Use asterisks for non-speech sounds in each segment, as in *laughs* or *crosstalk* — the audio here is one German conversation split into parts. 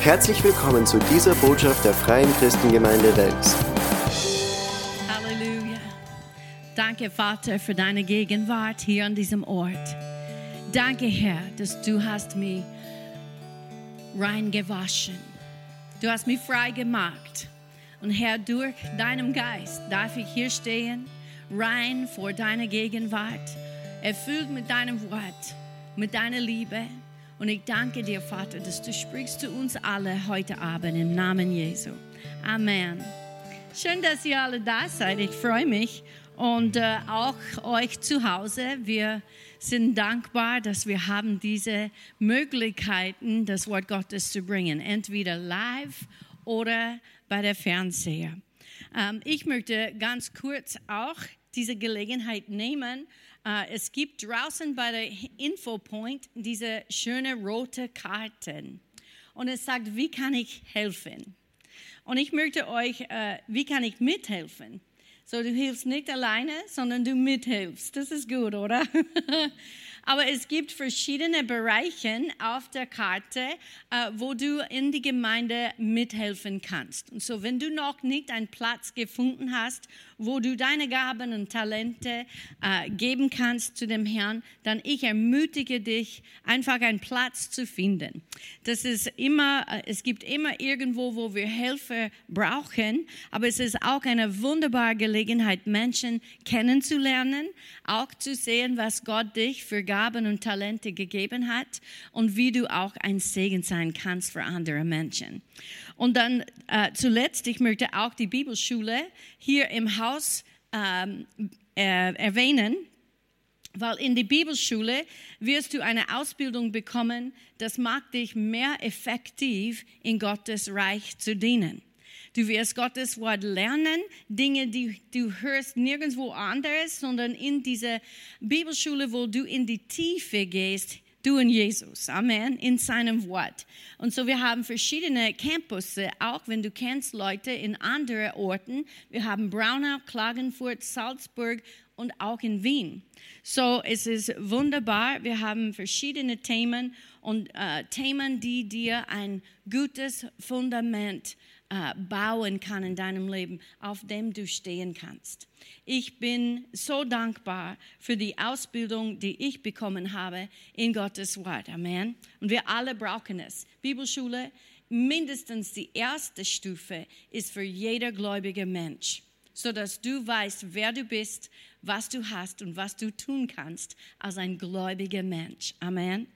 Herzlich willkommen zu dieser Botschaft der Freien Christengemeinde Wels. Halleluja. Danke, Vater, für deine Gegenwart hier an diesem Ort. Danke, Herr, dass du hast mich rein gewaschen. Du hast mich frei gemacht. Und Herr, durch deinen Geist darf ich hier stehen, rein vor deiner Gegenwart, erfüllt mit deinem Wort, mit deiner Liebe. Und ich danke dir, Vater, dass du sprichst zu uns alle heute Abend im Namen Jesu. Amen. Schön, dass ihr alle da seid. Ich freue mich. Und äh, auch euch zu Hause. Wir sind dankbar, dass wir haben diese Möglichkeiten, das Wort Gottes zu bringen. Entweder live oder bei der Fernseher. Ähm, ich möchte ganz kurz auch diese Gelegenheit nehmen, es gibt draußen bei der Infopoint diese schöne rote Karten. Und es sagt, wie kann ich helfen? Und ich möchte euch, uh, wie kann ich mithelfen? So, du hilfst nicht alleine, sondern du mithilfst. Das ist gut, oder? *laughs* Aber es gibt verschiedene Bereiche auf der Karte, äh, wo du in die Gemeinde mithelfen kannst. Und so, wenn du noch nicht einen Platz gefunden hast, wo du deine Gaben und Talente äh, geben kannst zu dem Herrn, dann ich ermutige dich, einfach einen Platz zu finden. Das ist immer, äh, es gibt immer irgendwo, wo wir Hilfe brauchen, aber es ist auch eine wunderbare Gelegenheit, Menschen kennenzulernen, auch zu sehen, was Gott dich für Gaben Gaben und Talente gegeben hat und wie du auch ein Segen sein kannst für andere Menschen. Und dann äh, zuletzt, ich möchte auch die Bibelschule hier im Haus ähm, äh, erwähnen. Weil in der Bibelschule wirst du eine Ausbildung bekommen, das macht dich mehr effektiv in Gottes Reich zu dienen. Du wirst Gottes Wort lernen, Dinge, die du hörst nirgendwo anderes, sondern in dieser Bibelschule, wo du in die Tiefe gehst, du und Jesus. Amen. In seinem Wort. Und so, wir haben verschiedene Campusse, auch wenn du kennst Leute in anderen Orten. Wir haben Braunau, Klagenfurt, Salzburg und auch in Wien. So, es ist wunderbar. Wir haben verschiedene Themen und äh, Themen, die dir ein gutes Fundament äh, bauen kann in deinem Leben, auf dem du stehen kannst. Ich bin so dankbar für die Ausbildung, die ich bekommen habe in Gottes Wort. Amen. Und wir alle brauchen es. Bibelschule, mindestens die erste Stufe ist für jeder gläubige Mensch, sodass du weißt, wer du bist, was du hast und was du tun kannst als ein gläubiger Mensch. Amen.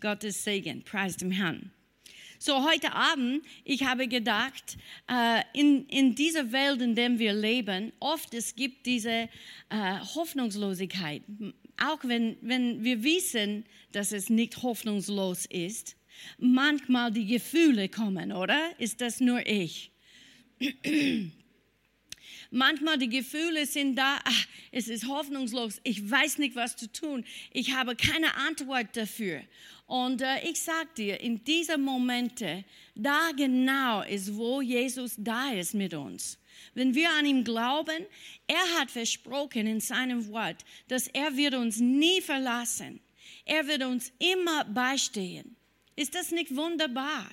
Gottes Segen. Preis dem Herrn. So heute Abend, ich habe gedacht, äh, in, in dieser Welt, in der wir leben, oft es gibt diese äh, Hoffnungslosigkeit. Auch wenn, wenn wir wissen, dass es nicht hoffnungslos ist, manchmal die Gefühle kommen, oder? Ist das nur ich? *clears throat* Manchmal die Gefühle sind da, ach, es ist hoffnungslos, ich weiß nicht, was zu tun, ich habe keine Antwort dafür. Und äh, ich sag dir, in diesen Momente, da genau ist, wo Jesus da ist mit uns. Wenn wir an ihm glauben, er hat versprochen in seinem Wort, dass er wird uns nie verlassen. Er wird uns immer beistehen. Ist das nicht wunderbar?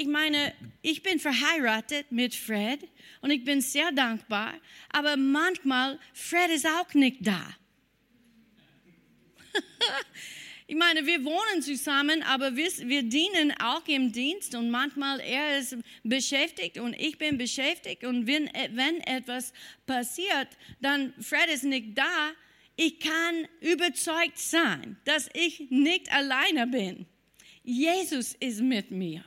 Ich meine, ich bin verheiratet mit Fred und ich bin sehr dankbar, aber manchmal, Fred ist auch nicht da. *laughs* Ich meine, wir wohnen zusammen, aber wir, wir, dienen auch im Dienst und manchmal er ist beschäftigt und ich bin beschäftigt und wenn, wenn etwas passiert, dann Fred ist nicht da. Ich kann überzeugt sein, dass ich nicht alleine bin. Jesus ist mit mir.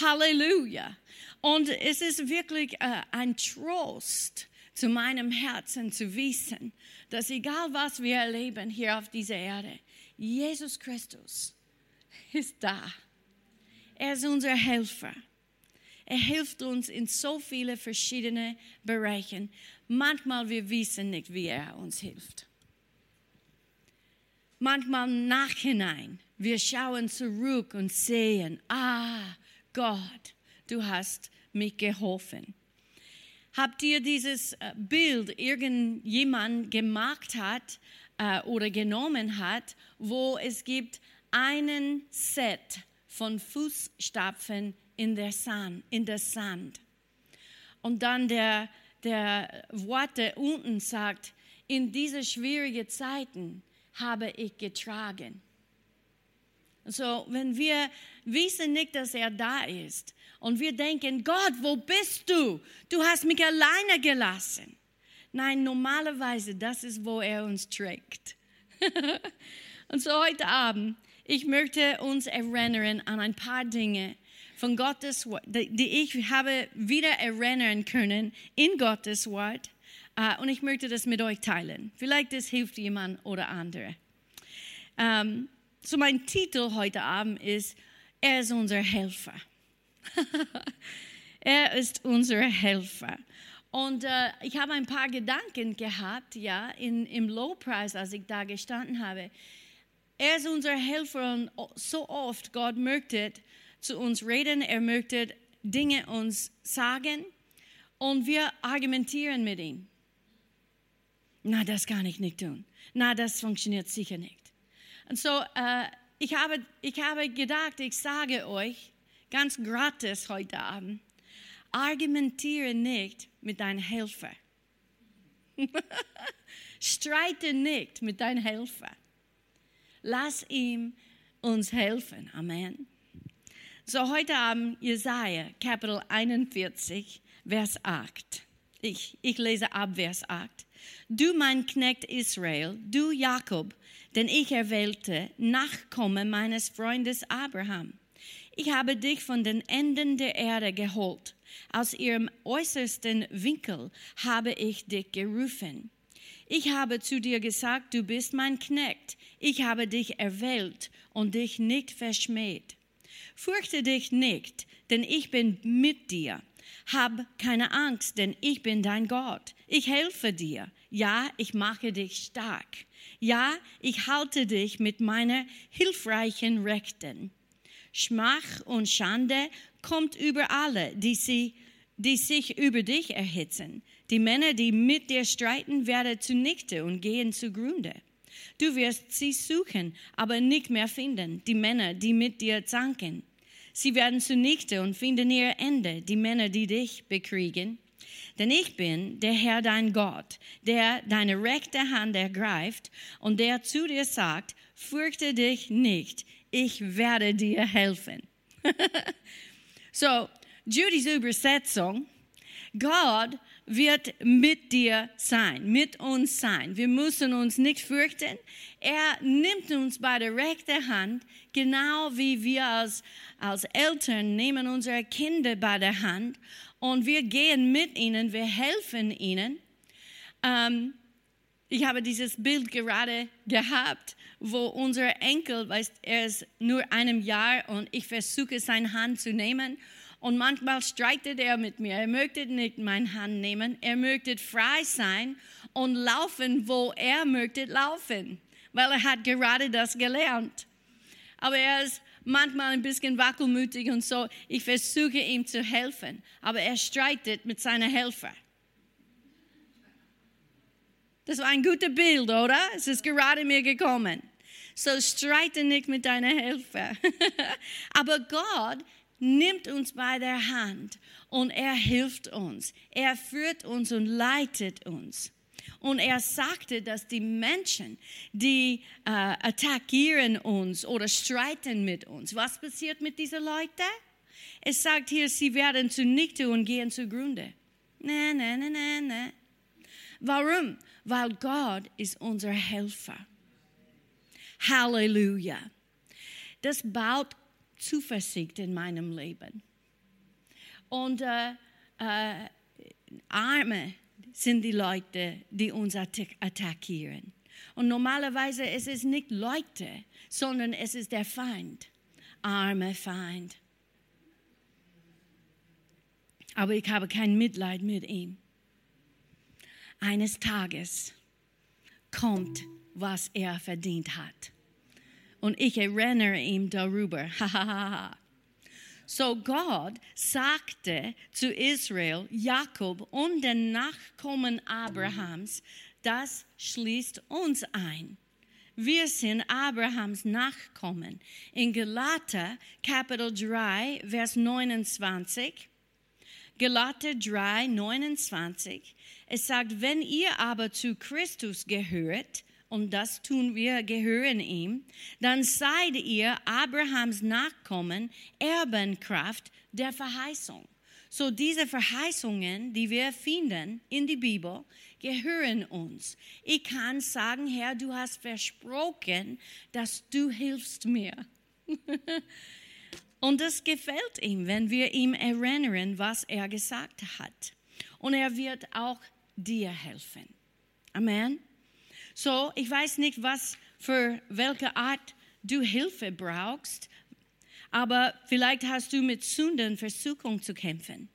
Halleluja. Und es ist wirklich äh, ein Trost zu meinem Herzen zu wissen, dass egal was wir erleben hier auf dieser Erde, Jesus Christus ist da. Er ist unser Helfer. Er hilft uns in so viele verschiedene Bereichen. Manchmal wir wissen nicht, wie er uns hilft. Manchmal nachhinein, wir schauen zurück und sehen, ah, Gott, du hast mich geholfen. Habt ihr dieses äh, Bild irgendjemand gemacht hat äh, oder genommen hat, wo es gibt einen Set von Fußstapfen in der Sand, in der Sand. Und dann der, der Worte unten sagt, in diese schwierigen Zeiten habe ich getragen. So, wenn wir wissen nicht, dass er da ist und wir denken, Gott, wo bist du? Du hast mich alleine gelassen. Nein, normalerweise, das ist, wo er uns trägt. *laughs* und so heute Abend, ich möchte uns erinnern an ein paar Dinge von Gottes Wort, die ich habe wieder erinnern können in Gottes Wort. Uh, und ich möchte das mit euch teilen. Vielleicht das hilft jemand oder andere. Um, ähm, so mein Titel heute Abend ist, er ist unser Helfer. *laughs* er ist unser Helfer. Und äh, ich habe ein paar Gedanken gehabt, ja, in, im Lowpreis, als ich da gestanden habe. Er ist unser Helfer und so oft Gott möchte zu uns reden, er möchte Dinge uns sagen und wir argumentieren mit ihm. Na, das kann ich nicht tun. Na, das funktioniert sicher nicht. Und so, äh, ich, habe, ich habe gedacht, ich sage euch ganz gratis heute Abend, argumentiere nicht mit deinem Helfer. *laughs* Streite nicht mit deinem Helfer. Lass ihm uns helfen. Amen. So heute Abend Jesaja, Kapitel 41, Vers 8. Ich, ich lese ab Vers 8. Du, mein Knecht Israel, du Jakob, den ich erwählte, Nachkomme meines Freundes Abraham. Ich habe dich von den Enden der Erde geholt. Aus ihrem äußersten Winkel habe ich dich gerufen. Ich habe zu dir gesagt, du bist mein Knecht. Ich habe dich erwählt und dich nicht verschmäht. Fürchte dich nicht, denn ich bin mit dir. Hab keine Angst, denn ich bin dein Gott. Ich helfe dir. Ja, ich mache dich stark. Ja, ich halte dich mit meiner hilfreichen Rechten. Schmach und Schande kommt über alle, die, sie, die sich über dich erhitzen. Die Männer, die mit dir streiten, werden zunichte und gehen zugrunde. Du wirst sie suchen, aber nicht mehr finden, die Männer, die mit dir zanken. Sie werden zunichte und finden ihr Ende, die Männer, die dich bekriegen. Denn ich bin der Herr dein Gott, der deine rechte Hand ergreift und der zu dir sagt, fürchte dich nicht, ich werde dir helfen. *laughs* so, Judys Übersetzung, Gott wird mit dir sein, mit uns sein. Wir müssen uns nicht fürchten. Er nimmt uns bei der rechten Hand, genau wie wir als, als Eltern nehmen unsere Kinder bei der Hand und wir gehen mit ihnen, wir helfen ihnen. Ähm, ich habe dieses Bild gerade gehabt, wo unser Enkel, weißt, er ist nur einem Jahr und ich versuche seine Hand zu nehmen und manchmal streitet er mit mir. Er möchte nicht meine Hand nehmen. Er möchte frei sein und laufen, wo er möchte laufen, weil er hat gerade das gelernt. Aber er ist manchmal ein bisschen wackelmütig und so. Ich versuche ihm zu helfen, aber er streitet mit seinen Helfer. Das war ein gutes Bild, oder? Es ist gerade mir gekommen. So streite nicht mit deinen Helfer. *laughs* aber Gott nimmt uns bei der Hand und er hilft uns. Er führt uns und leitet uns. Und er sagte, dass die Menschen, die äh, attackieren uns oder streiten mit uns, was passiert mit diesen Leuten? Es sagt hier, sie werden zunichte und gehen zugrunde. Nein, nein, nein, nein, nein. Warum? Weil Gott ist unser Helfer. Halleluja. Das baut Zuversicht in meinem Leben. Und äh, äh, Arme sind die Leute, die uns attackieren. Und normalerweise ist es nicht Leute, sondern es ist der Feind, armer Feind. Aber ich habe kein Mitleid mit ihm. Eines Tages kommt, was er verdient hat. Und ich erinnere ihn darüber. *laughs* So Gott sagte zu Israel, Jakob und den Nachkommen Abrahams, das schließt uns ein. wir sind Abrahams Nachkommen. In Galater Kapitel 3, Vers 29, Galater 3, 29, es sagt, wenn ihr aber zu Christus gehört, und das tun wir, gehören ihm, dann seid ihr Abrahams Nachkommen, Erbenkraft der Verheißung. So diese Verheißungen, die wir finden in die Bibel, gehören uns. Ich kann sagen, Herr, du hast versprochen, dass du hilfst mir. *laughs* Und das gefällt ihm, wenn wir ihm erinnern, was er gesagt hat. Und er wird auch dir helfen. Amen. So, ich weiß nicht, was für welche Art du Hilfe brauchst, aber vielleicht hast du mit Sünden Versuchung zu kämpfen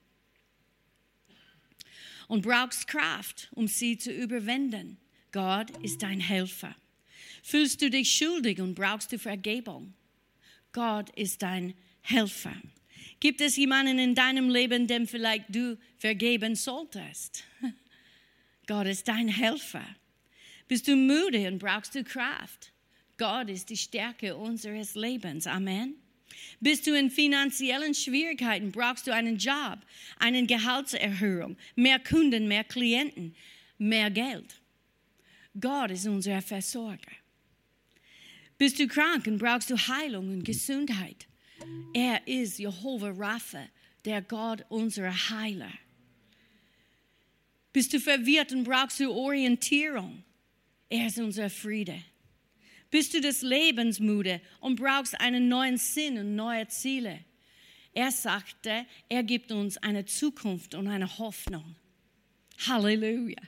und brauchst Kraft, um sie zu überwinden. Gott ist dein Helfer. Fühlst du dich schuldig und brauchst du Vergebung? Gott ist dein Helfer. Gibt es jemanden in deinem Leben, dem vielleicht du vergeben solltest? *laughs* Gott ist dein Helfer. Bist du müde und brauchst du Kraft? Gott ist die Stärke unseres Lebens. Amen. Bist du in finanziellen Schwierigkeiten, brauchst du einen Job, eine Gehaltserhöhung, mehr Kunden, mehr Klienten, mehr Geld. Gott ist unser Versorger. Bist du krank und brauchst du Heilung und Gesundheit? Er ist Jehovah Rapha, der Gott unserer Heiler. Bist du verwirrt und brauchst du Orientierung? Er ist unser Friede. Bist du des Lebens müde und brauchst einen neuen Sinn und neue Ziele? Er sagte, er gibt uns eine Zukunft und eine Hoffnung. Halleluja.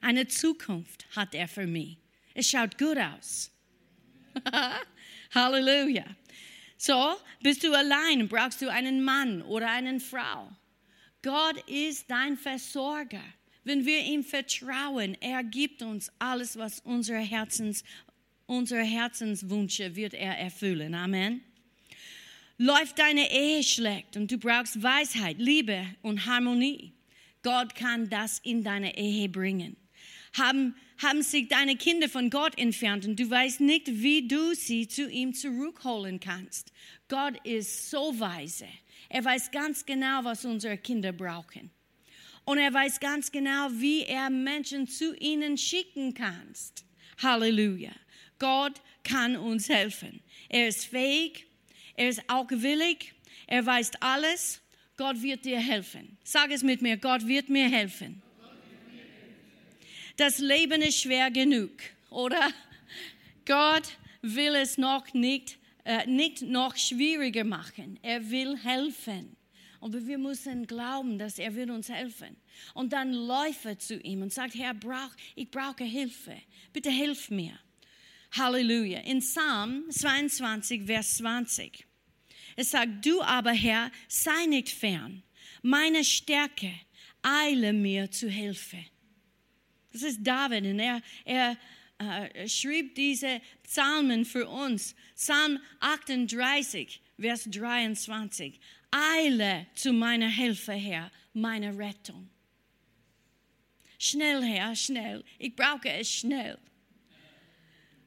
Eine Zukunft hat er für mich. Es schaut gut aus. *laughs* Halleluja. So, bist du allein, brauchst du einen Mann oder eine Frau. Gott ist dein Versorger. Wenn wir ihm vertrauen, er gibt uns alles, was unsere, Herzens, unsere Herzenswünsche wird er erfüllen. Amen. Läuft deine Ehe schlecht und du brauchst Weisheit, Liebe und Harmonie. Gott kann das in deine Ehe bringen. Haben, haben sich deine Kinder von Gott entfernt und du weißt nicht, wie du sie zu ihm zurückholen kannst. Gott ist so weise. Er weiß ganz genau, was unsere Kinder brauchen. Und er weiß ganz genau, wie er Menschen zu ihnen schicken kann. Halleluja. Gott kann uns helfen. Er ist fähig, er ist auch willig, er weiß alles. Gott wird dir helfen. Sag es mit mir, Gott wird mir helfen. Das Leben ist schwer genug, oder? Gott will es noch nicht, äh, nicht noch schwieriger machen. Er will helfen. Und wir müssen glauben, dass er wird uns helfen. Und dann läuft zu ihm und sagt, Herr, brauch, ich brauche Hilfe. Bitte hilf mir. Halleluja. In Psalm 22, Vers 20. Es sagt, du aber, Herr, sei nicht fern. Meine Stärke, eile mir zu Hilfe. Das ist David und er, er äh, schrieb diese Psalmen für uns. Psalm 38, Vers 23 eile zu meiner Hilfe, Herr, meine Rettung. Schnell, Herr, schnell. Ich brauche es schnell.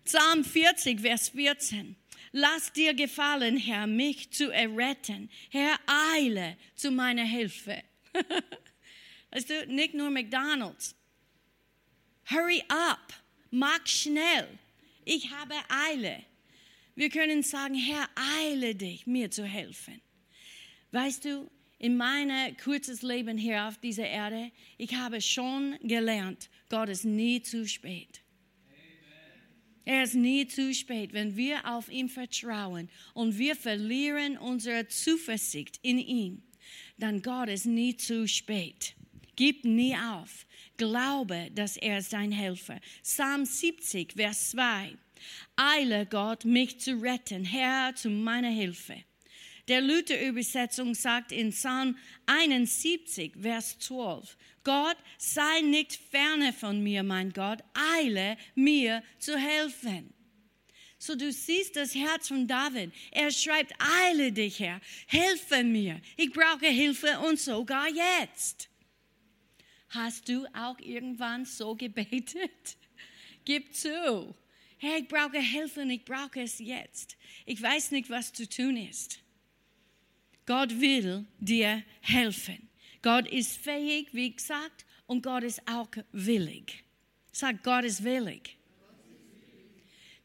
Psalm 40, Vers 14. Lass dir gefallen, Herr, mich zu erretten. Herr, eile zu meiner Hilfe. *laughs* weißt du, nicht nur McDonald's. Hurry up, mach schnell. Ich habe Eile. Wir können sagen, Herr, eile dich, mir zu helfen. Weißt du, in meinem kurzes Leben hier auf dieser Erde, ich habe schon gelernt, Gott ist nie zu spät. Er ist nie zu spät, wenn wir auf ihn vertrauen und wir verlieren unsere Zuversicht in ihn, dann Gott ist nie zu spät. Gib nie auf. Glaube, dass er ist dein Helfer. Psalm 70, Vers 2. Eile Gott, mich zu retten, Herr, zu meiner Hilfe. Der Luther-Übersetzung sagt in Psalm 71, Vers 12, Gott, sei nicht ferne von mir, mein Gott, eile mir zu helfen. So du siehst das Herz von David. Er schreibt, eile dich her, helfe mir. Ich brauche Hilfe und sogar jetzt. Hast du auch irgendwann so gebetet? *laughs* Gib zu. Herr, ich brauche Hilfe und ich brauche es jetzt. Ich weiß nicht, was zu tun ist. Gott will dir helfen. Gott ist fähig, wie gesagt, und Gott ist auch willig. Sag, Gott ist willig.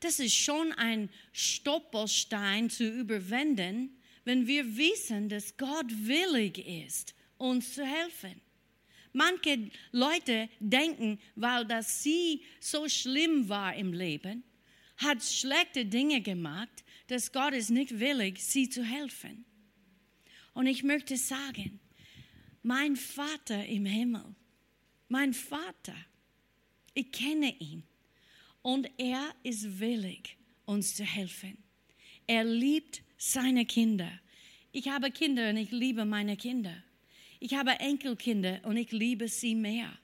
Das ist schon ein Stoppelstein zu überwinden, wenn wir wissen, dass Gott willig ist, uns zu helfen. Manche Leute denken, weil das sie so schlimm war im Leben, hat schlechte Dinge gemacht, dass Gott ist nicht willig, sie zu helfen. Und ich möchte sagen, mein Vater im Himmel, mein Vater, ich kenne ihn und er ist willig, uns zu helfen. Er liebt seine Kinder. Ich habe Kinder und ich liebe meine Kinder. Ich habe Enkelkinder und ich liebe sie mehr.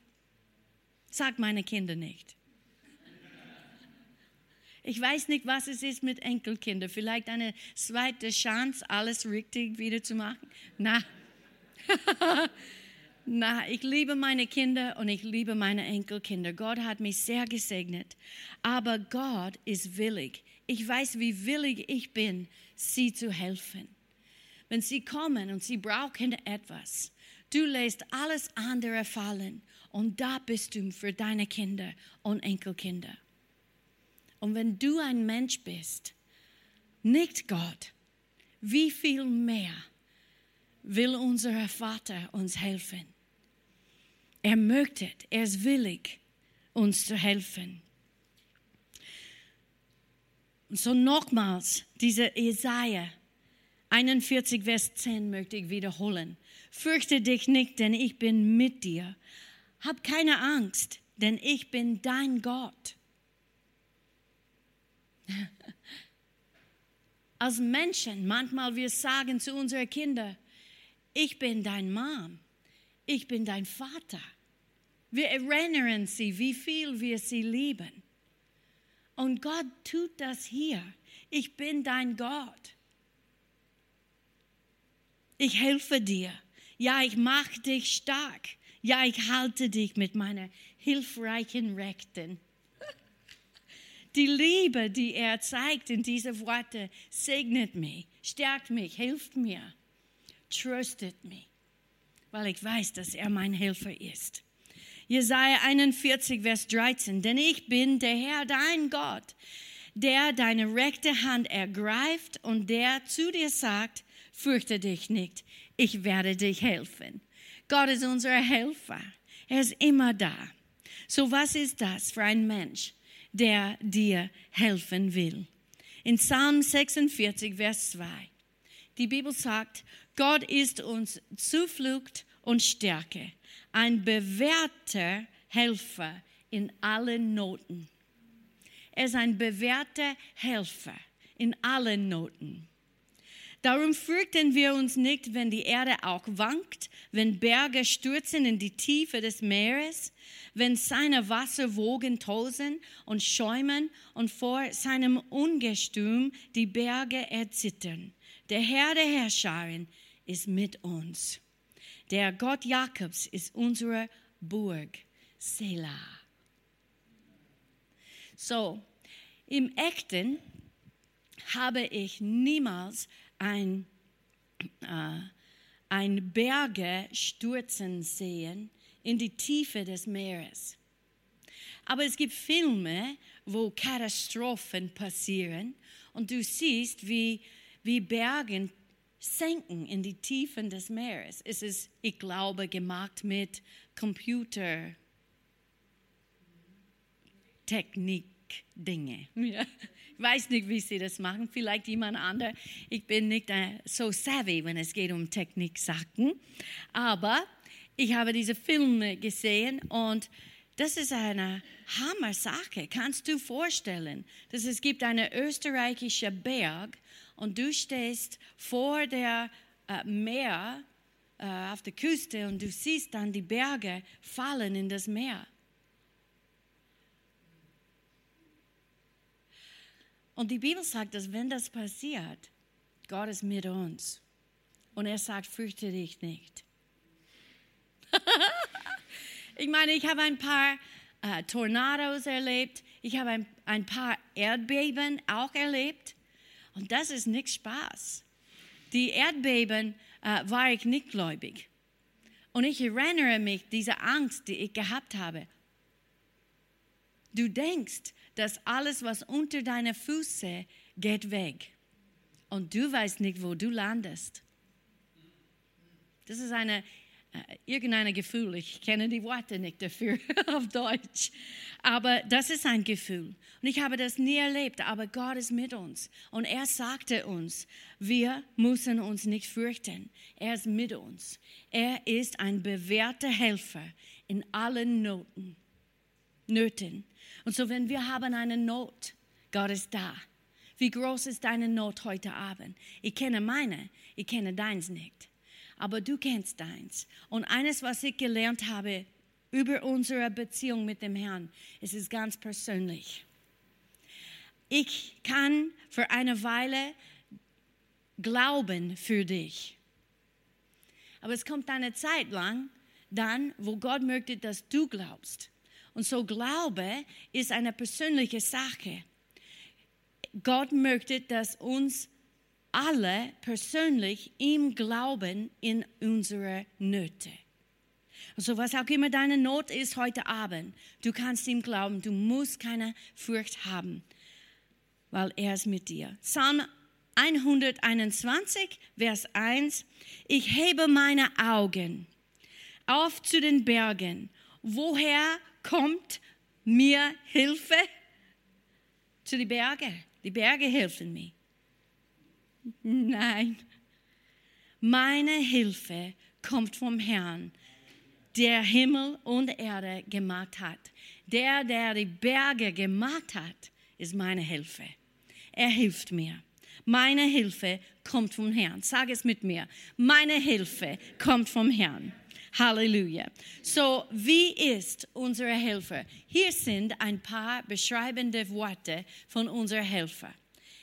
Sag meine Kinder nicht. Ich weiß nicht, was es ist mit Enkelkindern. Vielleicht eine zweite Chance, alles richtig wieder zu machen. Na, *laughs* na, ich liebe meine Kinder und ich liebe meine Enkelkinder. Gott hat mich sehr gesegnet. Aber Gott ist willig. Ich weiß, wie willig ich bin, sie zu helfen. Wenn sie kommen und sie brauchen etwas, Du lässt alles andere fallen und da bist du für deine Kinder und Enkelkinder. Und wenn du ein Mensch bist, nicht Gott, wie viel mehr will unser Vater uns helfen? Er möchte, er ist willig, uns zu helfen. Und so nochmals, dieser Jesaja 41, Vers 10 möchte ich wiederholen. Fürchte dich nicht, denn ich bin mit dir. Hab keine Angst, denn ich bin dein Gott. *laughs* Als Menschen, manchmal wir sagen zu unseren Kindern, ich bin dein Mom, ich bin dein Vater. Wir erinnern sie, wie viel wir sie lieben. Und Gott tut das hier. Ich bin dein Gott. Ich helfe dir. Ja, ich mache dich stark. Ja, ich halte dich mit meiner hilfreichen Rechten. Die Liebe, die er zeigt in diese Worte, segnet mich, stärkt mich, hilft mir, tröstet mich, weil ich weiß, dass er mein Helfer ist. Jesaja 41, Vers 13. Denn ich bin der Herr, dein Gott, der deine rechte Hand ergreift und der zu dir sagt, fürchte dich nicht, ich werde dich helfen. Gott ist unser Helfer. Er ist immer da. So was ist das für ein Mensch, der dir helfen will? In Psalm 46, Vers 2. Die Bibel sagt, Gott ist uns Zuflucht und Stärke, ein bewährter Helfer in allen Noten. Er ist ein bewährter Helfer in allen Noten. Darum fürchten wir uns nicht, wenn die Erde auch wankt, wenn Berge stürzen in die Tiefe des Meeres, wenn seine Wasserwogen tosen und schäumen und vor seinem Ungestüm die Berge erzittern. Der Herr der Herrscharen ist mit uns. Der Gott Jakobs ist unsere Burg. Selah. So, im Echten habe ich niemals ein, äh, ein Berge stürzen sehen in die Tiefe des Meeres. Aber es gibt Filme, wo Katastrophen passieren und du siehst, wie, wie Berge senken in die Tiefen des Meeres. Es ist, ich glaube, gemacht mit Computertechnik, Dinge. Ja. Ich weiß nicht, wie sie das machen. Vielleicht jemand anderes. Ich bin nicht äh, so savvy, wenn es geht um Techniksachen. Aber ich habe diese Filme gesehen und das ist eine Hammer-Sache. Kannst du vorstellen, dass es gibt einen österreichischen Berg und du stehst vor der äh, Meer äh, auf der Küste und du siehst dann die Berge fallen in das Meer. Und die Bibel sagt, dass wenn das passiert, Gott ist mit uns. Und er sagt, fürchte dich nicht. *laughs* ich meine, ich habe ein paar äh, Tornados erlebt. Ich habe ein, ein paar Erdbeben auch erlebt und das ist nicht Spaß. Die Erdbeben äh, war ich nicht gläubig. Und ich erinnere mich, diese Angst, die ich gehabt habe. Du denkst, dass alles, was unter deinen Füßen geht weg. Und du weißt nicht, wo du landest. Das ist eine äh, irgendein Gefühl. Ich kenne die Worte nicht dafür *laughs* auf Deutsch. Aber das ist ein Gefühl. Und ich habe das nie erlebt, aber Gott ist mit uns. Und er sagte uns, wir müssen uns nicht fürchten. Er ist mit uns. Er ist ein bewährter Helfer in allen Noten, Nöten. Und so, wenn wir haben eine Not, Gott ist da. Wie groß ist deine Not heute Abend? Ich kenne meine, ich kenne deins nicht aber du kennst deins. Und eines, was ich gelernt habe über unsere Beziehung mit dem Herrn, es ist ganz persönlich. Ich kann für eine Weile glauben für dich. Aber es kommt eine Zeit lang, dann, wo Gott möchte, dass du glaubst. Und so Glaube ist eine persönliche Sache. Gott möchte, dass uns alle persönlich ihm glauben in unsere Nöte. Also was auch immer deine Not ist heute Abend, du kannst ihm glauben, du musst keine Furcht haben, weil er ist mit dir. Psalm 121, Vers 1, ich hebe meine Augen auf zu den Bergen. Woher kommt mir Hilfe? Zu den Bergen. Die Berge helfen mir. Nein, meine Hilfe kommt vom Herrn, der Himmel und Erde gemacht hat. Der, der die Berge gemacht hat, ist meine Hilfe. Er hilft mir. Meine Hilfe kommt vom Herrn. Sag es mit mir. Meine Hilfe kommt vom Herrn. Halleluja. So, wie ist unsere Helfer? Hier sind ein paar beschreibende Worte von unserem Helfer.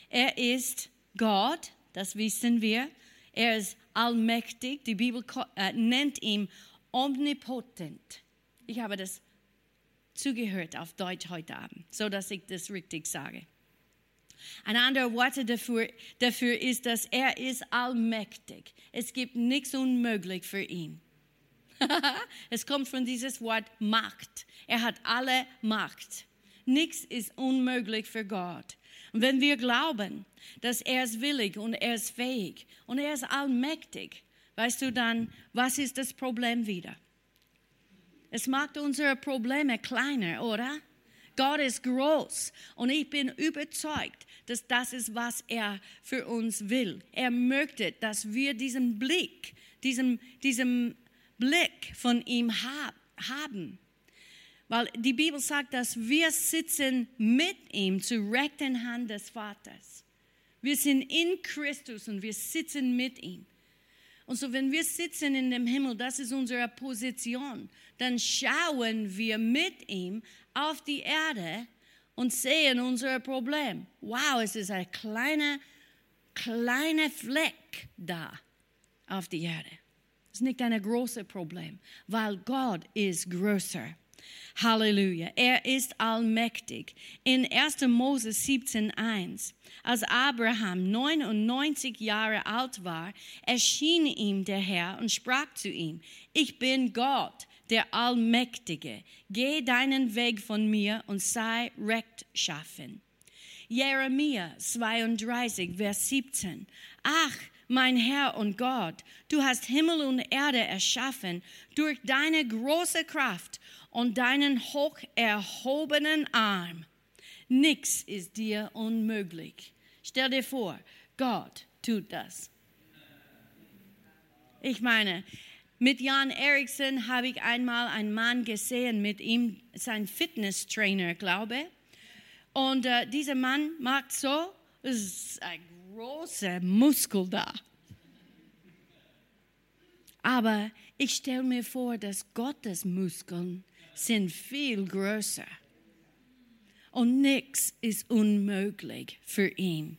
Er ist Gott, das wissen wir. Er ist allmächtig. Die Bibel äh, nennt ihn omnipotent. Ich habe das zugehört auf Deutsch heute Abend, so dass ich das richtig sage. Ein anderes Wort dafür, dafür ist, dass er ist allmächtig. Es gibt nichts unmöglich für ihn. *laughs* es kommt von dieses Wort Macht. Er hat alle Macht. Nichts ist unmöglich für Gott. Und wenn wir glauben, dass er ist willig und er ist fähig und er ist allmächtig, weißt du dann, was ist das Problem wieder? Es macht unsere Probleme kleiner, oder? Gott ist groß und ich bin überzeugt, dass das ist, was er für uns will. Er möchte, dass wir diesen Blick, diesen, diesen Blick von ihm haben. Weil die Bibel sagt, dass wir sitzen mit ihm zur rechten Hand des Vaters. Wir sind in Christus und wir sitzen mit ihm. Und so, wenn wir sitzen in dem Himmel, das ist unsere Position, dann schauen wir mit ihm auf die Erde und sehen unser Problem. Wow, es ist ein kleiner, kleiner Fleck da auf die Erde. Es ist nicht ein großes Problem, weil Gott ist größer. Halleluja. Er ist allmächtig. In 1. Mose 17.1, als Abraham 99 Jahre alt war, erschien ihm der Herr und sprach zu ihm, ich bin Gott, der Allmächtige. Geh deinen Weg von mir und sei rechtschaffen. Jeremia 32, Vers 17. Ach, mein Herr und Gott, du hast Himmel und Erde erschaffen durch deine große Kraft und deinen hoch erhobenen Arm. Nichts ist dir unmöglich. Stell dir vor, Gott tut das. Ich meine, mit Jan Eriksson habe ich einmal einen Mann gesehen, mit ihm sein Fitnesstrainer, glaube. Und äh, dieser Mann macht so, es ist ein großer Muskel da. Aber ich stelle mir vor, dass Gottes Muskeln sind viel größer. Und nichts ist unmöglich für ihn.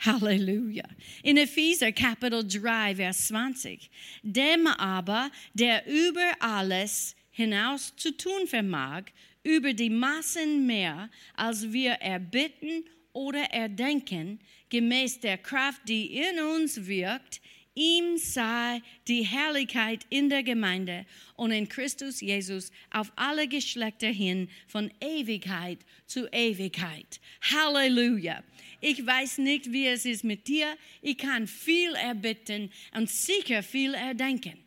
Halleluja. In Epheser Kapitel 3, Vers 20. Dem aber, der über alles hinaus zu tun vermag, über die Massen mehr, als wir erbitten oder erdenken, gemäß der Kraft, die in uns wirkt, ihm sei die Herrlichkeit in der Gemeinde und in Christus Jesus auf alle Geschlechter hin von Ewigkeit zu Ewigkeit. Halleluja. Ich weiß nicht, wie es ist mit dir. Ich kann viel erbitten und sicher viel erdenken.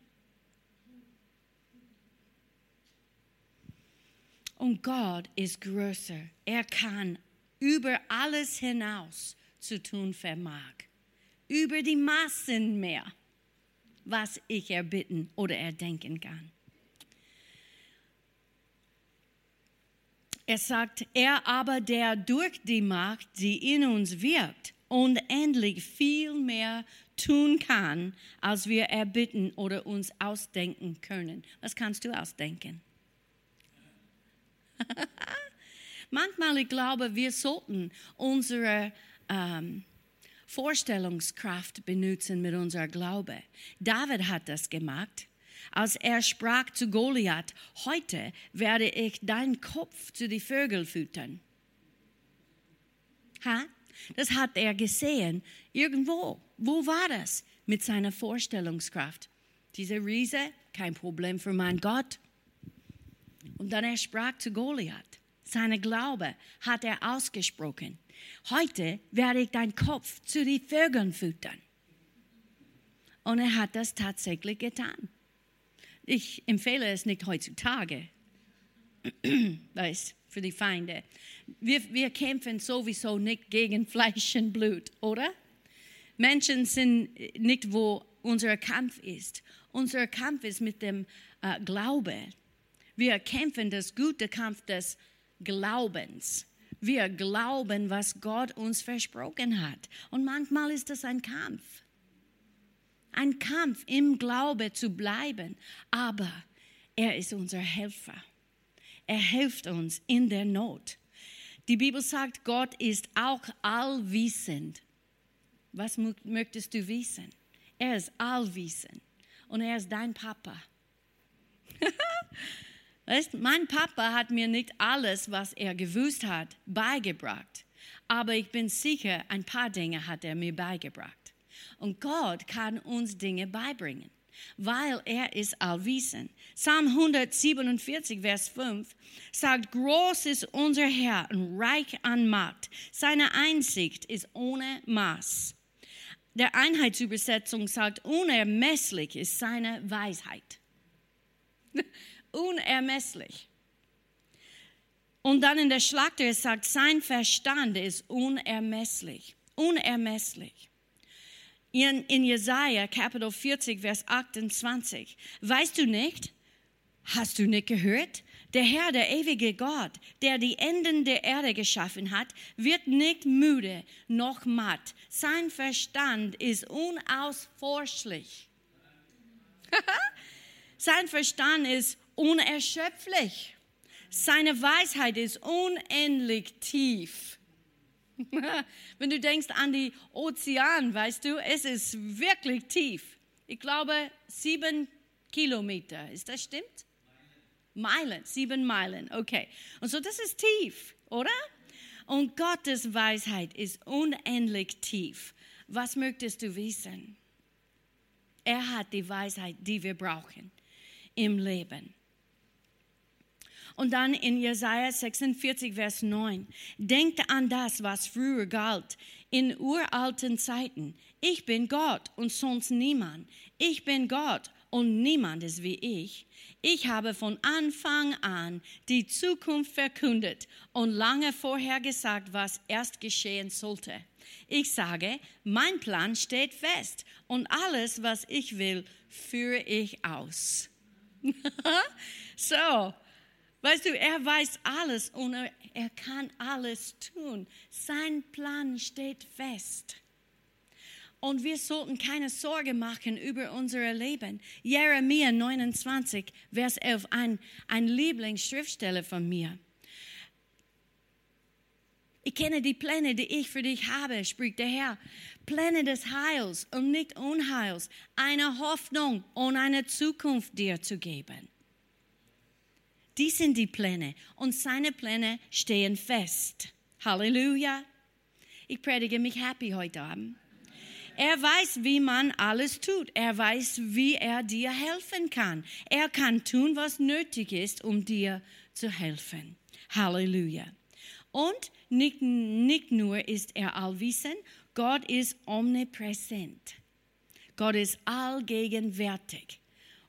Und Gott ist größer. Er kann über alles hinaus zu tun vermag. Über die Massen mehr, was ich erbitten oder erdenken kann. Er sagt, er aber, der durch die Macht, die in uns wirkt, unendlich viel mehr tun kann, als wir erbitten oder uns ausdenken können. Was kannst du ausdenken? *laughs* Manchmal, ich glaube, wir sollten unsere ähm, Vorstellungskraft benutzen mit unserer Glaube. David hat das gemacht. Als er sprach zu Goliath, heute werde ich deinen Kopf zu den Vögeln füttern. Ha? Das hat er gesehen. Irgendwo. Wo war das? Mit seiner Vorstellungskraft. Dieser Riese, kein Problem für meinen Gott. Und dann er sprach zu Goliath. Seine Glaube hat er ausgesprochen. Heute werde ich deinen Kopf zu den Vögeln füttern. Und er hat das tatsächlich getan. Ich empfehle es nicht heutzutage, *clears throat* weißt, für die Feinde. Wir, wir kämpfen sowieso nicht gegen *laughs* Fleisch und Blut, oder? Menschen sind nicht, wo unser Kampf ist. Unser Kampf ist mit dem äh, Glaube. Wir kämpfen das gute Kampf des Glaubens. Wir glauben, was Gott uns versprochen hat. Und manchmal ist das ein Kampf. Ein Kampf im Glaube zu bleiben. Aber er ist unser Helfer. Er hilft uns in der Not. Die Bibel sagt, Gott ist auch allwissend. Was möchtest du wissen? Er ist allwissend und er ist dein Papa. *laughs* Weißt, mein Papa hat mir nicht alles, was er gewusst hat, beigebracht. Aber ich bin sicher, ein paar Dinge hat er mir beigebracht. Und Gott kann uns Dinge beibringen, weil er ist allwissend. Psalm 147, Vers 5 sagt, groß ist unser Herr und reich an Macht. Seine Einsicht ist ohne Maß. Der Einheitsübersetzung sagt, unermesslich ist seine Weisheit. *laughs* unermesslich. Und dann in der Schlachter es sagt, sein Verstand ist unermesslich. Unermesslich. In, in Jesaja, Kapitel 40, Vers 28. Weißt du nicht? Hast du nicht gehört? Der Herr, der ewige Gott, der die Enden der Erde geschaffen hat, wird nicht müde noch matt. Sein Verstand ist unausforschlich. *laughs* Sein Verstand ist unerschöpflich. Seine Weisheit ist unendlich tief. *laughs* Wenn du denkst an die Ozean, weißt du, es ist wirklich tief. Ich glaube, sieben Kilometer. Ist das stimmt? Meilen. Meilen, sieben Meilen. Okay. Und so, das ist tief, oder? Und Gottes Weisheit ist unendlich tief. Was möchtest du wissen? Er hat die Weisheit, die wir brauchen im Leben. Und dann in Jesaja 46, Vers 9. Denkt an das, was früher galt, in uralten Zeiten. Ich bin Gott und sonst niemand. Ich bin Gott und niemand ist wie ich. Ich habe von Anfang an die Zukunft verkündet und lange vorher gesagt, was erst geschehen sollte. Ich sage, mein Plan steht fest und alles, was ich will, führe ich aus. *laughs* so, Weißt du, er weiß alles und er, kann alles tun. Sein Plan steht fest. Und wir sollten keine Sorge machen über unser Leben. Jeremia 29, Vers 11, ein, ein Lieblingsschriftsteller von mir. Ich kenne die Pläne, die ich für dich habe, spricht der Herr. Pläne des Heils und nicht Unheils, eine Hoffnung und eine Zukunft dir zu geben. Die sind die Pläne und seine Pläne stehen fest. Halleluja. Ich predige mich happy heute Abend. Er weiß, wie man alles tut. Er weiß, wie er dir helfen kann. Er kann tun, was nötig ist, um dir zu helfen. Halleluja. Und nicht, nicht nur ist er allwissend, Gott ist omnipräsent. Gott ist allgegenwärtig.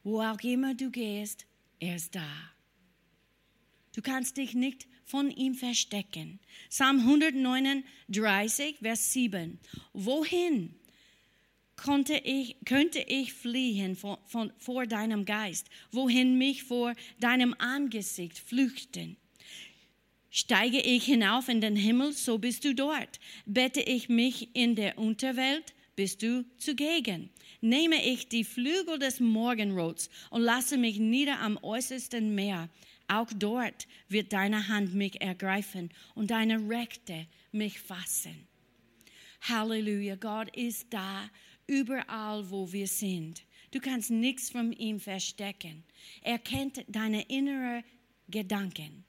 Wo auch immer du gehst, er ist da. Du kannst dich nicht von ihm verstecken. Psalm 139, Vers 7. Wohin konnte ich, könnte ich fliehen von, von, vor deinem Geist? Wohin mich vor deinem Angesicht flüchten? Steige ich hinauf in den Himmel, so bist du dort. Bette ich mich in der Unterwelt, bist du zugegen. Nehme ich die Flügel des Morgenrots und lasse mich nieder am äußersten Meer, auch dort wird deine Hand mich ergreifen und deine Rechte mich fassen. Halleluja, Gott ist da, überall, wo wir sind. Du kannst nichts von ihm verstecken. Er kennt deine inneren Gedanken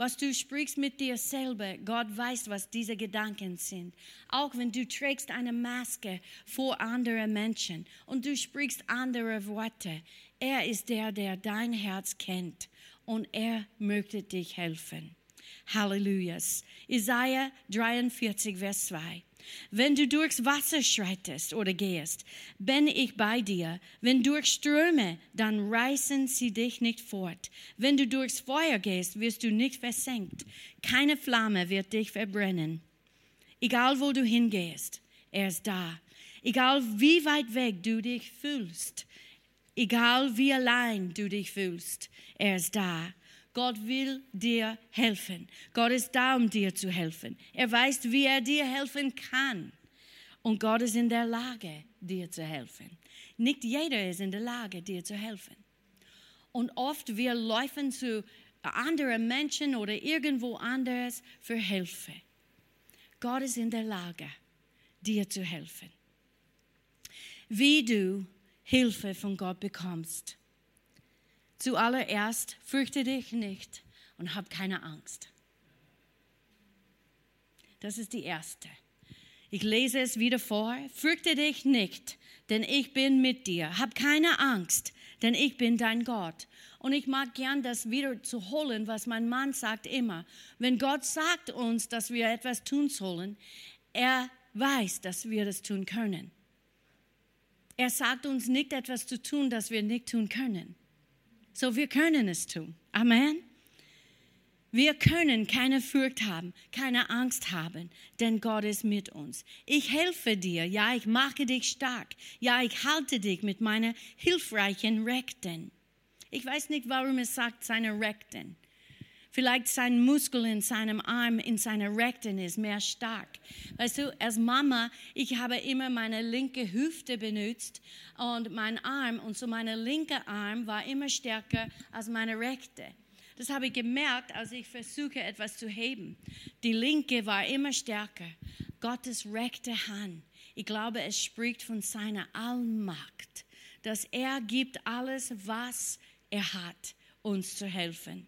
was du sprichst mit dir selber. Gott weiß, was diese Gedanken sind. Auch wenn du trägst eine Maske vor anderen Menschen und du sprichst andere Worte. Er ist der, der dein Herz kennt und er möchte dich helfen. Halleluja. Isaiah 43, Vers 2. Wenn du durchs Wasser schreitest oder gehst, bin ich bei dir. Wenn durch Ströme, dann reißen sie dich nicht fort. Wenn du durchs Feuer gehst, wirst du nicht versenkt. Keine Flamme wird dich verbrennen. Egal wo du hingehst, er ist da. Egal wie weit weg du dich fühlst, egal wie allein du dich fühlst, er ist da. Gott will dir helfen. Gott ist da, um dir zu helfen. Er weiß, wie er dir helfen kann. Und Gott ist in der Lage, dir zu helfen. Nicht jeder ist in der Lage, dir zu helfen. Und oft wir laufen zu anderen Menschen oder irgendwo anders für Hilfe. Gott ist in der Lage, dir zu helfen. Wie du Hilfe von Gott bekommst Zuallererst fürchte dich nicht und hab keine Angst. Das ist die erste. Ich lese es wieder vor. Fürchte dich nicht, denn ich bin mit dir. Hab keine Angst, denn ich bin dein Gott. Und ich mag gern das wieder zu holen, was mein Mann sagt immer. Wenn Gott sagt uns, dass wir etwas tun sollen, er weiß, dass wir das tun können. Er sagt uns nicht etwas zu tun, das wir nicht tun können. So, wir können es tun. Amen. Wir können keine Furcht haben, keine Angst haben, denn Gott ist mit uns. Ich helfe dir, ja, ich mache dich stark, ja, ich halte dich mit meiner hilfreichen Rechten. Ich weiß nicht, warum es sagt, seine Rechten. Vielleicht sein Muskel in seinem Arm, in seiner Rechten ist mehr stark. Weißt du, als Mama, ich habe immer meine linke Hüfte benutzt und mein Arm und so meine linke Arm war immer stärker als meine rechte. Das habe ich gemerkt, als ich versuche, etwas zu heben. Die linke war immer stärker. Gottes rechte Hand. Ich glaube, es spricht von seiner Allmacht, dass er gibt alles, was er hat, uns zu helfen.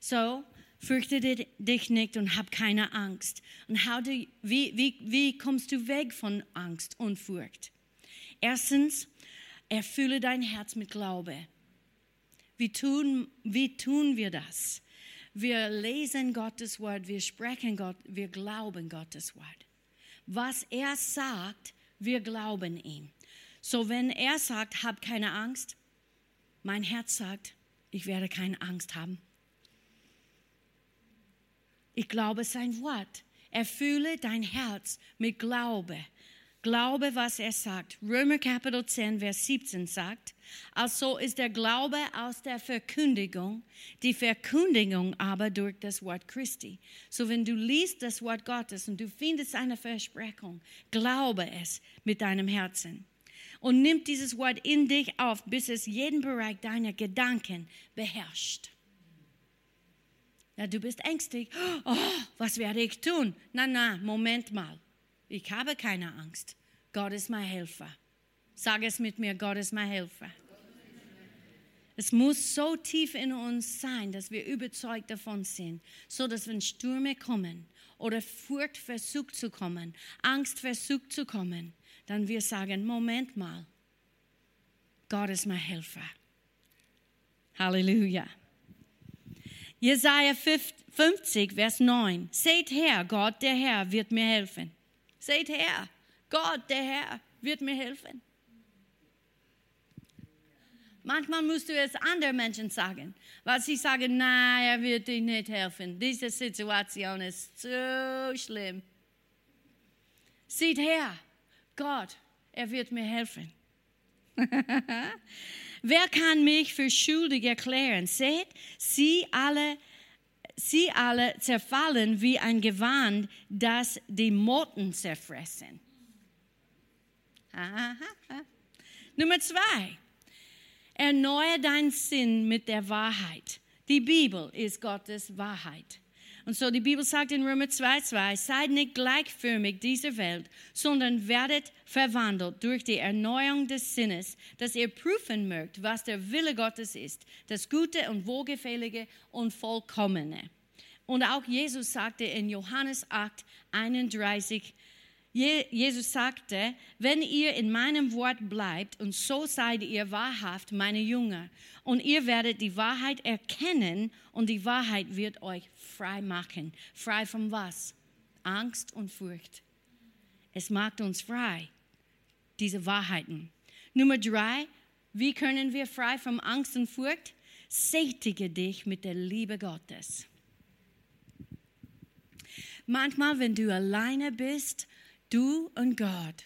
So, fürchte dich nicht und hab keine Angst. Und how do, wie, wie, wie kommst du weg von Angst und Furcht? Erstens, erfülle dein Herz mit Glaube. Wie tun, wie tun wir das? Wir lesen Gottes Wort, wir sprechen Gott, wir glauben Gottes Wort. Was er sagt, wir glauben ihm. So wenn er sagt, hab keine Angst, mein Herz sagt, ich werde keine Angst haben. Ich glaube sein Wort. Erfülle dein Herz mit Glaube. Glaube, was er sagt. Römer Kapitel 10, Vers 17 sagt, also ist der Glaube aus der Verkündigung, die Verkündigung aber durch das Wort Christi. So wenn du liest das Wort Gottes und du findest eine Versprechung, glaube es mit deinem Herzen. Und nimm dieses Wort in dich auf, bis es jeden Bereich deiner Gedanken beherrscht. Ja, du bist ängstlich. Oh, was werde ich tun? Na, na, Moment mal. Ich habe keine Angst. Gott ist mein Helfer. Sag es mit mir, Gott ist mein Helfer. Es muss so tief in uns sein, dass wir überzeugt davon sind, so dass wenn Stürme kommen oder Furcht versucht zu kommen, Angst versucht zu kommen, dann wir sagen, Moment mal, Gott ist mein Helfer. Halleluja. Jesaja 50, Vers 9. Seht her, Gott, der Herr, wird mir helfen. Seht her, Gott, der Herr, wird mir helfen. Manchmal musst du es anderen Menschen sagen, weil sie sagen, nein, er wird dir nicht helfen. Diese Situation ist so schlimm. Seht her, Gott, er wird mir helfen. *laughs* Wer kann mich für schuldig erklären? Seht, sie alle, sie alle zerfallen wie ein Gewand, das die Motten zerfressen. Nummer zwei. Erneuere deinen Sinn mit der Wahrheit. Die Bibel ist Gottes Wahrheit. Und so die Bibel sagt in Römer 2,2, seid nicht gleichförmig dieser Welt, sondern werdet verwandelt durch die Erneuerung des Sinnes, dass ihr prüfen mögt, was der Wille Gottes ist, das Gute und Wohlgefällige und Vollkommene. Und auch Jesus sagte in Johannes 8, 31, Jesus sagte, wenn ihr in meinem Wort bleibt und so seid ihr wahrhaft meine Jünger und ihr werdet die Wahrheit erkennen und die Wahrheit wird euch frei machen. Frei von was? Angst und Furcht. Es macht uns frei, diese Wahrheiten. Nummer drei, wie können wir frei von Angst und Furcht? Sättige dich mit der Liebe Gottes. Manchmal, wenn du alleine bist, Du und Gott.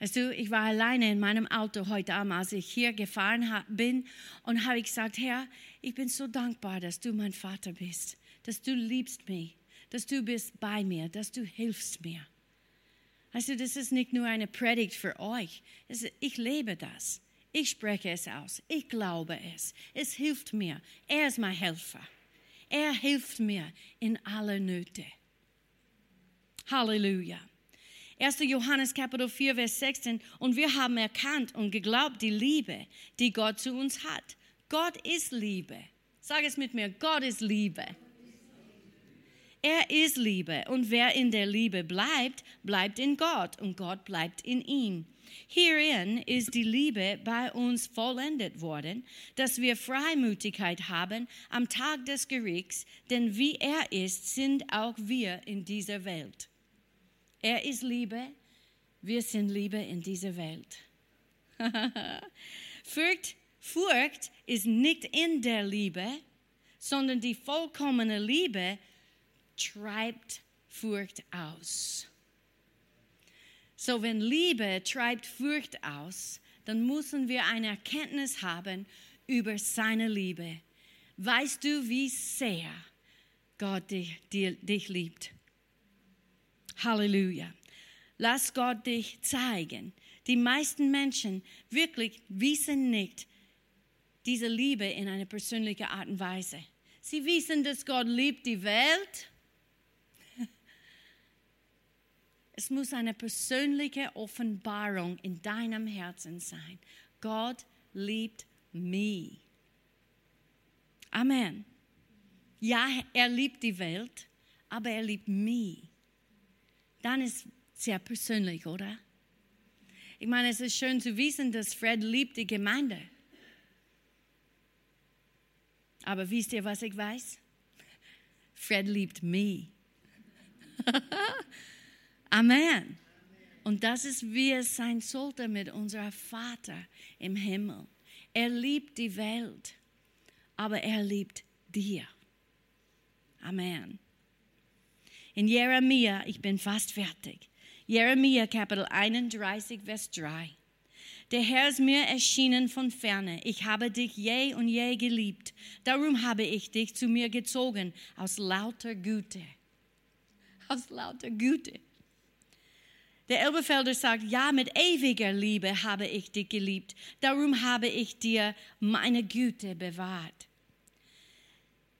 Weißt du, ich war alleine in meinem Auto heute Abend, als ich hier gefahren bin und habe gesagt, Herr, ich bin so dankbar, dass du mein Vater bist, dass du liebst mich, dass du bist bei mir, dass du hilfst mir. Weißt du, das ist nicht nur eine Predigt für euch, ich lebe das. Ich spreche es aus. Ich glaube es. Es hilft mir. Er ist mein Helfer. Er hilft mir in aller Nöte. Halleluja. 1. Johannes Kapitel 4, Vers 16. Und wir haben erkannt und geglaubt die Liebe, die Gott zu uns hat. Gott ist Liebe. Sag es mit mir, Gott ist Liebe. Er ist Liebe und wer in der Liebe bleibt, bleibt in Gott und Gott bleibt in ihm. Hierin ist die Liebe bei uns vollendet worden, dass wir Freimütigkeit haben am Tag des Gerichts, denn wie er ist, sind auch wir in dieser Welt. Er ist Liebe, wir sind Liebe in dieser Welt. *laughs* Furcht, Furcht ist nicht in der Liebe, sondern die vollkommene Liebe treibt Furcht aus. So, wenn Liebe treibt Furcht aus, dann müssen wir eine Erkenntnis haben über seine Liebe. Weißt du, wie sehr Gott dich, dich liebt? Halleluja. Lass Gott dich zeigen. Die meisten Menschen wirklich wissen nicht diese Liebe in einer persönlichen Art und Weise. Sie wissen, dass Gott liebt die Welt. *laughs* Es muss eine persönliche Offenbarung in deinem Herzen sein. Gott liebt mich. Amen. Ja, er liebt die Welt, aber er liebt mich dann ist sehr persönlich, oder? Ich meine, es ist schön zu wissen, dass Fred liebt die Gemeinde. Aber wisst ihr, was ich weiß? Fred liebt mich. *laughs* Amen. Und das ist, wie es sein sollte mit unserem Vater im Himmel. Er liebt die Welt, aber er liebt dir. Amen. In Jeremia, ich bin fast fertig. Jeremia Kapitel 31, Vers 3. Der Herr ist mir erschienen von ferne. Ich habe dich je und je geliebt. Darum habe ich dich zu mir gezogen aus lauter Güte. Aus lauter Güte. Der Elbefelder sagt, ja, mit ewiger Liebe habe ich dich geliebt. Darum habe ich dir meine Güte bewahrt.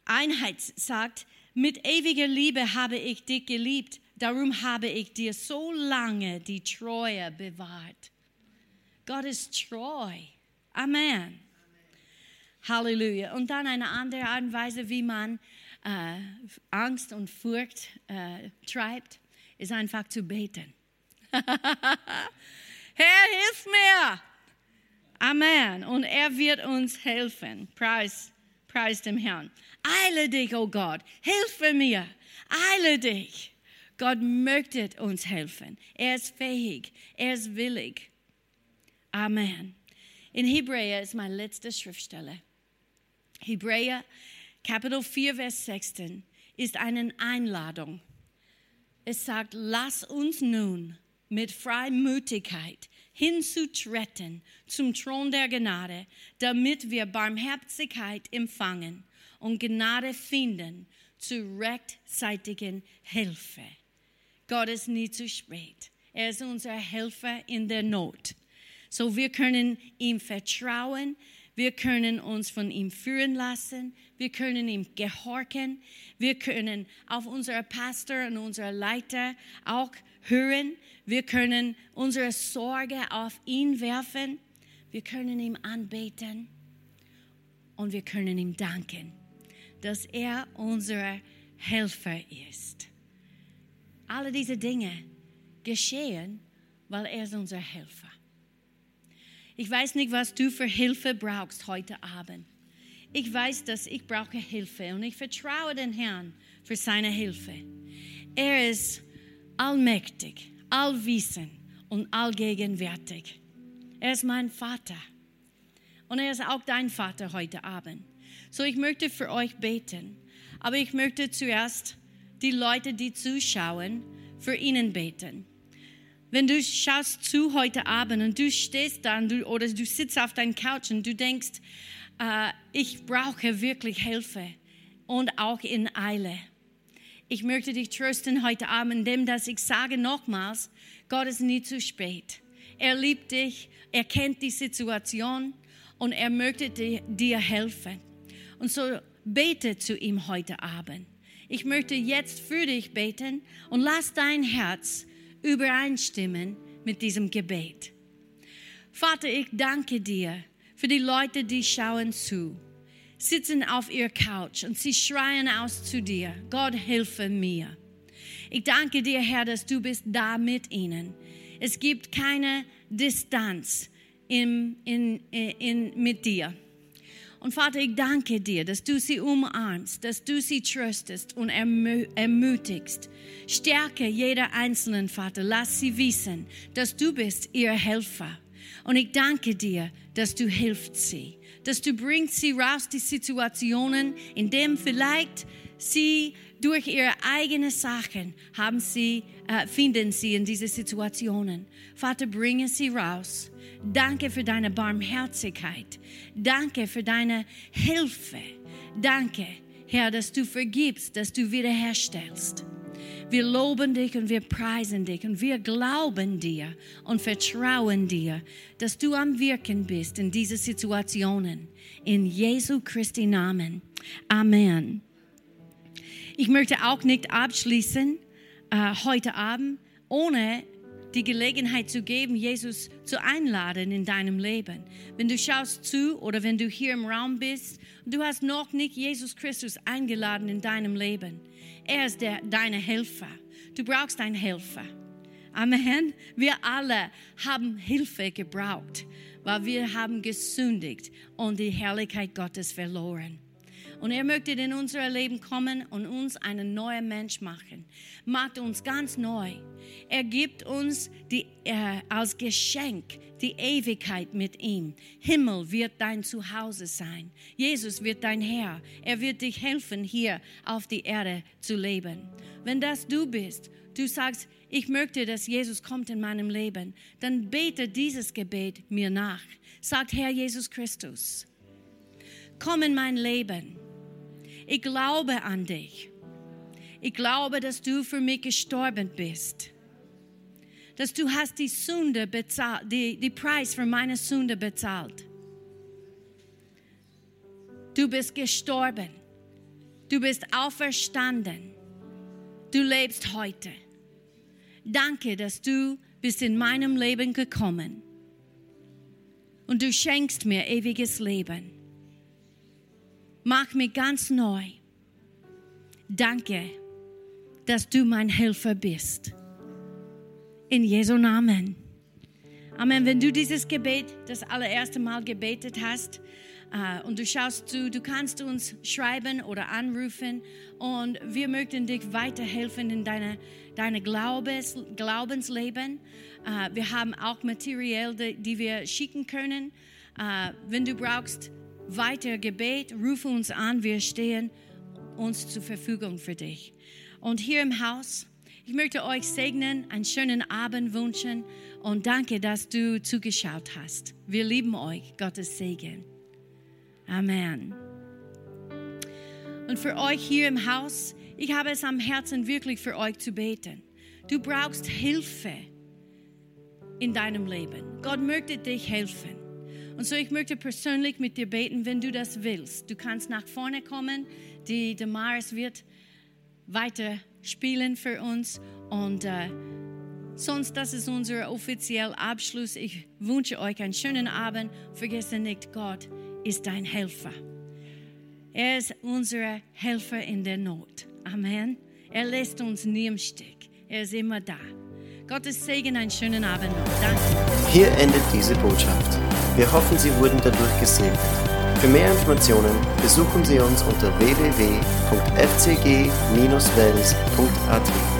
Einheit sagt, mit ewiger Liebe habe ich dich geliebt, darum habe ich dir so lange die Treue bewahrt. Gott ist treu. Amen. Halleluja. Und dann eine andere Art und Weise, wie man äh, Angst und Furcht äh, treibt, ist einfach zu beten. *laughs* Herr, hilf mir! Amen. Und er wird uns helfen. Preis, preis dem Herrn. Eile dich, oh Gott. Hilfe mir. Eile dich. Gott möchte uns helfen. Er ist fähig. Er ist willig. Amen. In Hebräer ist meine letzte Schriftstelle. Hebräer Kapitel 4, Vers 16 ist eine Einladung. Es sagt, lass uns nun mit Freimütigkeit hinzutreten zum Thron der Gnade, damit wir Barmherzigkeit empfangen und Gnade finden zur rechtzeitigen Hilfe. Gott ist nie zu spät. Er ist unser Helfer in der Not. So wir können ihm vertrauen, wir können uns von ihm führen lassen, wir können ihm gehorchen, wir können auf unseren Pastor und unsere Leiter auch hören, wir können unsere Sorge auf ihn werfen, wir können ihm anbeten und wir können ihm danken, dass er unser Helfer ist. Alle diese Dinge geschehen, weil er ist unser Helfer. Ich weiß nicht, was du für Hilfe brauchst heute Abend. Ich weiß, dass ich brauche Hilfe und ich vertraue den Herrn für seine Hilfe. Er ist allmächtig, allwissend und allgegenwärtig. Er ist mein Vater und er ist auch dein Vater heute Abend. So ich möchte für euch beten, aber ich möchte zuerst die Leute, die zuschauen, für ihnen beten. Wenn du schaust zu heute Abend und du stehst da du, oder du sitzt auf deinem Couch und du denkst, äh, ich brauche wirklich Hilfe und auch in Eile. Ich möchte dich trösten heute Abend, indem dass ich sage nochmals, Gott ist nie zu spät. Er liebt dich, er kennt die Situation und er möchte dir helfen. Und so bete zu ihm heute Abend. Ich möchte jetzt für dich beten und lass dein Herz übereinstimmen mit diesem Gebet. Vater, ich danke dir für die Leute, die schauen zu, sitzen auf ihr Couch und sie schreien aus zu dir, Gott, hilfe mir. Ich danke dir, Herr, dass du bist da mit ihnen. Es gibt keine Distanz in, in, in, mit dir. Und Vater, ich danke dir, dass du sie umarmst, dass du sie tröstest und ermutigst. Stärke jeder einzelnen Vater. Lass sie wissen, dass du bist ihr Helfer. Und ich danke dir, dass du hilfst sie, dass du bringst sie raus die Situationen, in denen vielleicht sie durch ihre eigenen Sachen haben sie, äh, finden sie in diese Situationen. Vater, bringe sie raus Danke für deine Barmherzigkeit. Danke für deine Hilfe. Danke, Herr, dass du vergibst, dass du wiederherstellst. Wir loben dich und wir preisen dich und wir glauben dir und vertrauen dir, dass du am Wirken bist in diese Situationen. In Jesu Christi Namen. Amen. Ich möchte auch nicht abschließen äh, heute Abend, ohne die Gelegenheit zu geben, Jesus zu einladen in deinem Leben. Wenn du schaust zu oder wenn du hier im Raum bist du hast noch nicht Jesus Christus eingeladen in deinem Leben, er ist der, deine Helfer. Du brauchst einen Helfer. Amen. Wir alle haben Hilfe gebraucht, weil wir haben gesündigt und die Herrlichkeit Gottes verloren. Und er möchte in unser Leben kommen und uns einen neuen Mensch machen. Macht uns ganz neu. Er gibt uns die, äh, als Geschenk die Ewigkeit mit ihm. Himmel wird dein Zuhause sein. Jesus wird dein Herr. Er wird dich helfen, hier auf die Erde zu leben. Wenn das du bist, du sagst, ich möchte, dass Jesus kommt in meinem Leben, dann bete dieses Gebet mir nach. Sagt, Herr Jesus Christus, komm in mein Leben ich glaube an dich. Ich glaube, dass du für mich gestorben bist. Dass du hast die Sünde bezahlt, die, die Preis für meine Sünde bezahlt. Du bist gestorben. Du bist auferstanden. Du lebst heute. Danke, dass du bist in meinem Leben gekommen. Und du schenkst mir ewiges Leben. Mach mich ganz neu. Danke, dass du mein Helfer bist. In Jesu Namen. Amen. Wenn du dieses Gebet das allererste Mal gebetet hast äh, und du schaust zu, du kannst uns schreiben oder anrufen und wir möchten dich weiterhelfen in deiner deine Glaubens, Glaubensleben. Äh, wir haben auch materiell, die, die wir schicken können. Äh, wenn du brauchst weiter Gebet, rufe uns an. Wir stehen uns zur Verfügung für dich. Und hier im Haus, ich möchte euch segnen, einen schönen Abend wünschen und danke, dass du zugeschaut hast. Wir lieben euch. Gottes Segen. Amen. Und für euch hier im Haus, ich habe es am Herzen, wirklich für euch zu beten. Du brauchst Hilfe in deinem Leben. Gott möchte dich helfen. Und so, ich möchte persönlich mit dir beten, wenn du das willst. Du kannst nach vorne kommen. Die Damaris wird weiter spielen für uns. Und äh, sonst, das ist unser offizieller Abschluss. Ich wünsche euch einen schönen Abend. Vergesse nicht, Gott ist dein Helfer. Er ist unser Helfer in der Not. Amen. Er lässt uns nie im Stich. Er ist immer da. Gottes Segen, einen schönen Abend noch. Danke. Hier endet diese Botschaft. Wir hoffen, Sie wurden dadurch gesegnet. Für mehr Informationen besuchen Sie uns unter www.fcg-wells.at.